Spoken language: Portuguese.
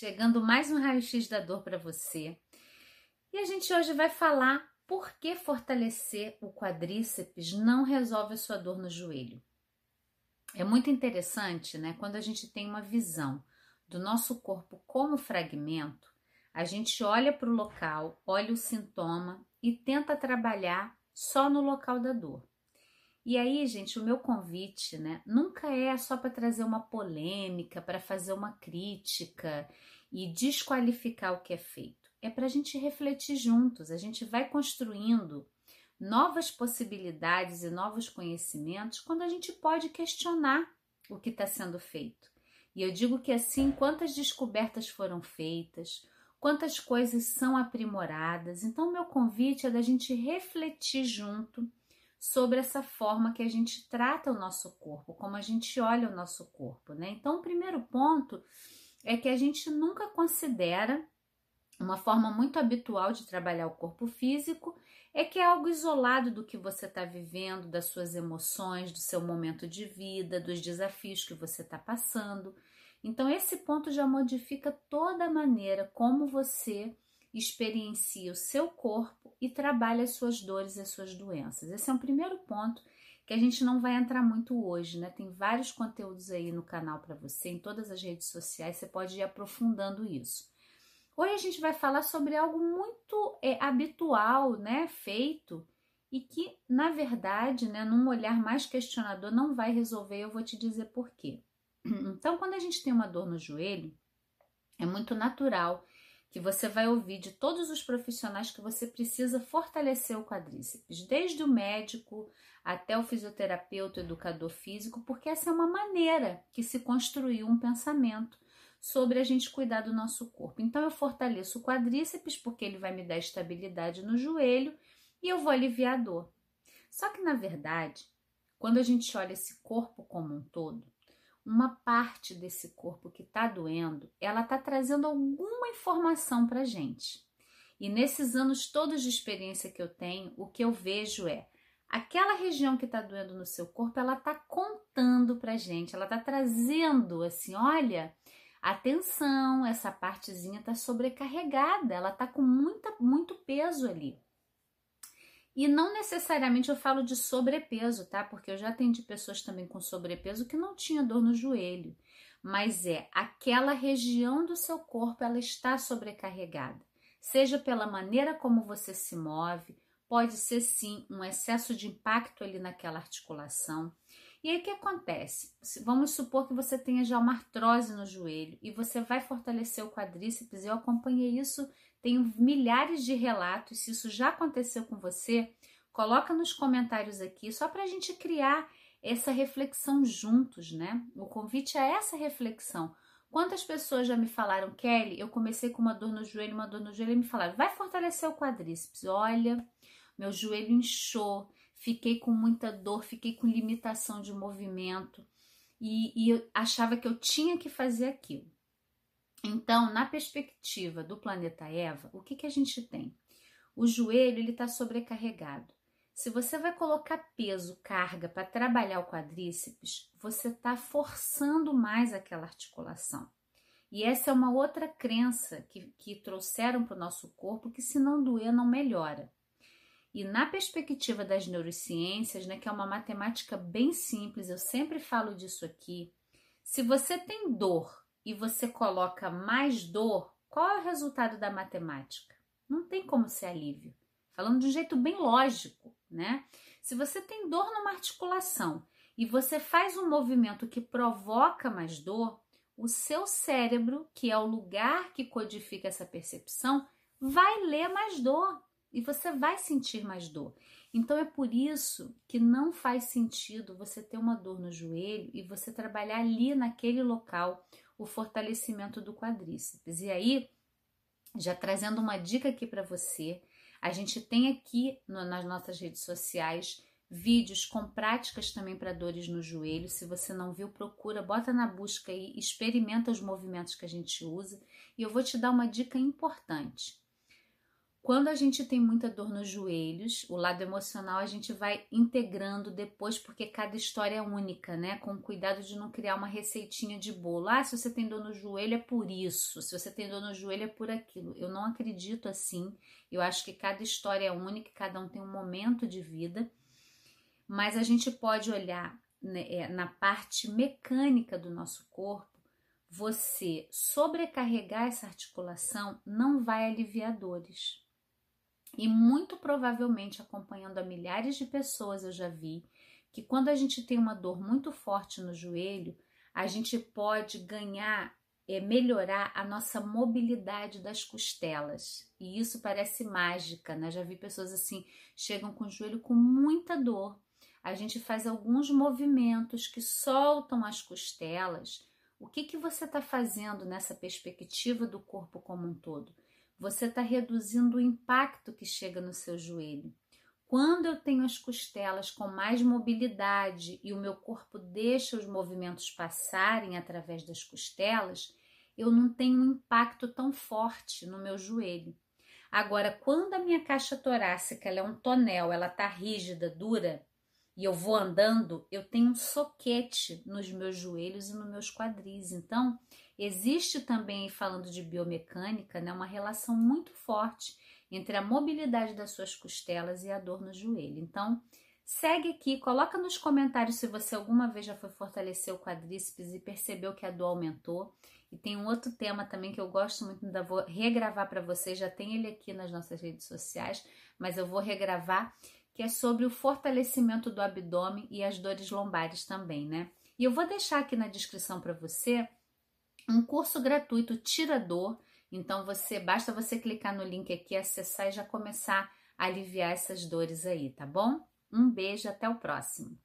Chegando mais um raio-x da dor para você. E a gente hoje vai falar por que fortalecer o quadríceps não resolve a sua dor no joelho. É muito interessante, né? Quando a gente tem uma visão do nosso corpo como fragmento, a gente olha para o local, olha o sintoma e tenta trabalhar só no local da dor. E aí, gente, o meu convite, né, nunca é só para trazer uma polêmica, para fazer uma crítica e desqualificar o que é feito. É para a gente refletir juntos, a gente vai construindo novas possibilidades e novos conhecimentos quando a gente pode questionar o que está sendo feito. E eu digo que assim, quantas descobertas foram feitas, quantas coisas são aprimoradas. Então, meu convite é da gente refletir junto sobre essa forma que a gente trata o nosso corpo, como a gente olha o nosso corpo, né? Então, o primeiro ponto é que a gente nunca considera uma forma muito habitual de trabalhar o corpo físico é que é algo isolado do que você está vivendo, das suas emoções, do seu momento de vida, dos desafios que você está passando. Então, esse ponto já modifica toda a maneira como você experiencia o seu corpo e trabalha as suas dores e as suas doenças. Esse é um primeiro ponto que a gente não vai entrar muito hoje, né? Tem vários conteúdos aí no canal para você, em todas as redes sociais, você pode ir aprofundando isso. Hoje a gente vai falar sobre algo muito é, habitual, né? Feito e que, na verdade, né, num olhar mais questionador, não vai resolver. Eu vou te dizer por quê. Então, quando a gente tem uma dor no joelho, é muito natural que você vai ouvir de todos os profissionais que você precisa fortalecer o quadríceps, desde o médico até o fisioterapeuta, educador físico, porque essa é uma maneira que se construiu um pensamento sobre a gente cuidar do nosso corpo. Então eu fortaleço o quadríceps porque ele vai me dar estabilidade no joelho e eu vou aliviar a dor. Só que na verdade, quando a gente olha esse corpo como um todo, uma parte desse corpo que está doendo, ela está trazendo alguma informação para gente. E nesses anos todos de experiência que eu tenho, o que eu vejo é aquela região que está doendo no seu corpo, ela está contando para gente, ela está trazendo assim, olha, atenção, essa partezinha está sobrecarregada, ela está com muita, muito peso ali. E não necessariamente eu falo de sobrepeso, tá? Porque eu já atendi pessoas também com sobrepeso que não tinha dor no joelho, mas é aquela região do seu corpo ela está sobrecarregada. Seja pela maneira como você se move, pode ser sim um excesso de impacto ali naquela articulação. E aí o que acontece? Vamos supor que você tenha já uma artrose no joelho e você vai fortalecer o quadríceps. Eu acompanhei isso tenho milhares de relatos. Se isso já aconteceu com você, coloca nos comentários aqui, só para a gente criar essa reflexão juntos, né? O convite é essa reflexão. Quantas pessoas já me falaram, Kelly, eu comecei com uma dor no joelho, uma dor no joelho, e me falaram, vai fortalecer o quadríceps. Olha, meu joelho inchou, fiquei com muita dor, fiquei com limitação de movimento e, e achava que eu tinha que fazer aquilo. Então, na perspectiva do planeta Eva, o que, que a gente tem? O joelho ele está sobrecarregado. Se você vai colocar peso, carga para trabalhar o quadríceps, você está forçando mais aquela articulação. E essa é uma outra crença que, que trouxeram para o nosso corpo que se não doer, não melhora. E na perspectiva das neurociências, né, que é uma matemática bem simples, eu sempre falo disso aqui. Se você tem dor e você coloca mais dor, qual é o resultado da matemática? Não tem como ser alívio. Falando de um jeito bem lógico, né? Se você tem dor numa articulação e você faz um movimento que provoca mais dor, o seu cérebro, que é o lugar que codifica essa percepção, vai ler mais dor e você vai sentir mais dor. Então é por isso que não faz sentido você ter uma dor no joelho e você trabalhar ali naquele local o fortalecimento do quadríceps. E aí, já trazendo uma dica aqui para você, a gente tem aqui no, nas nossas redes sociais vídeos com práticas também para dores no joelho. Se você não viu, procura, bota na busca e experimenta os movimentos que a gente usa. E eu vou te dar uma dica importante. Quando a gente tem muita dor nos joelhos, o lado emocional a gente vai integrando depois, porque cada história é única, né? Com cuidado de não criar uma receitinha de bolo. Ah, se você tem dor no joelho é por isso, se você tem dor no joelho é por aquilo. Eu não acredito assim. Eu acho que cada história é única, cada um tem um momento de vida. Mas a gente pode olhar né, é, na parte mecânica do nosso corpo. Você sobrecarregar essa articulação não vai aliviar dores e muito provavelmente acompanhando a milhares de pessoas eu já vi que quando a gente tem uma dor muito forte no joelho, a gente pode ganhar, é, melhorar a nossa mobilidade das costelas. E isso parece mágica, né? Já vi pessoas assim, chegam com o joelho com muita dor. A gente faz alguns movimentos que soltam as costelas. O que, que você está fazendo nessa perspectiva do corpo como um todo? Você está reduzindo o impacto que chega no seu joelho. Quando eu tenho as costelas com mais mobilidade e o meu corpo deixa os movimentos passarem através das costelas, eu não tenho um impacto tão forte no meu joelho. Agora, quando a minha caixa torácica é um tonel, ela está rígida, dura, e eu vou andando, eu tenho um soquete nos meus joelhos e nos meus quadris. Então, existe também, falando de biomecânica, né, uma relação muito forte entre a mobilidade das suas costelas e a dor no joelho. Então, segue aqui, coloca nos comentários se você alguma vez já foi fortalecer o quadríceps e percebeu que a dor aumentou. E tem um outro tema também que eu gosto muito, ainda vou regravar para vocês, já tem ele aqui nas nossas redes sociais, mas eu vou regravar que é sobre o fortalecimento do abdômen e as dores lombares também, né? E eu vou deixar aqui na descrição para você um curso gratuito tirador. Então você basta você clicar no link aqui, acessar e já começar a aliviar essas dores aí, tá bom? Um beijo, até o próximo.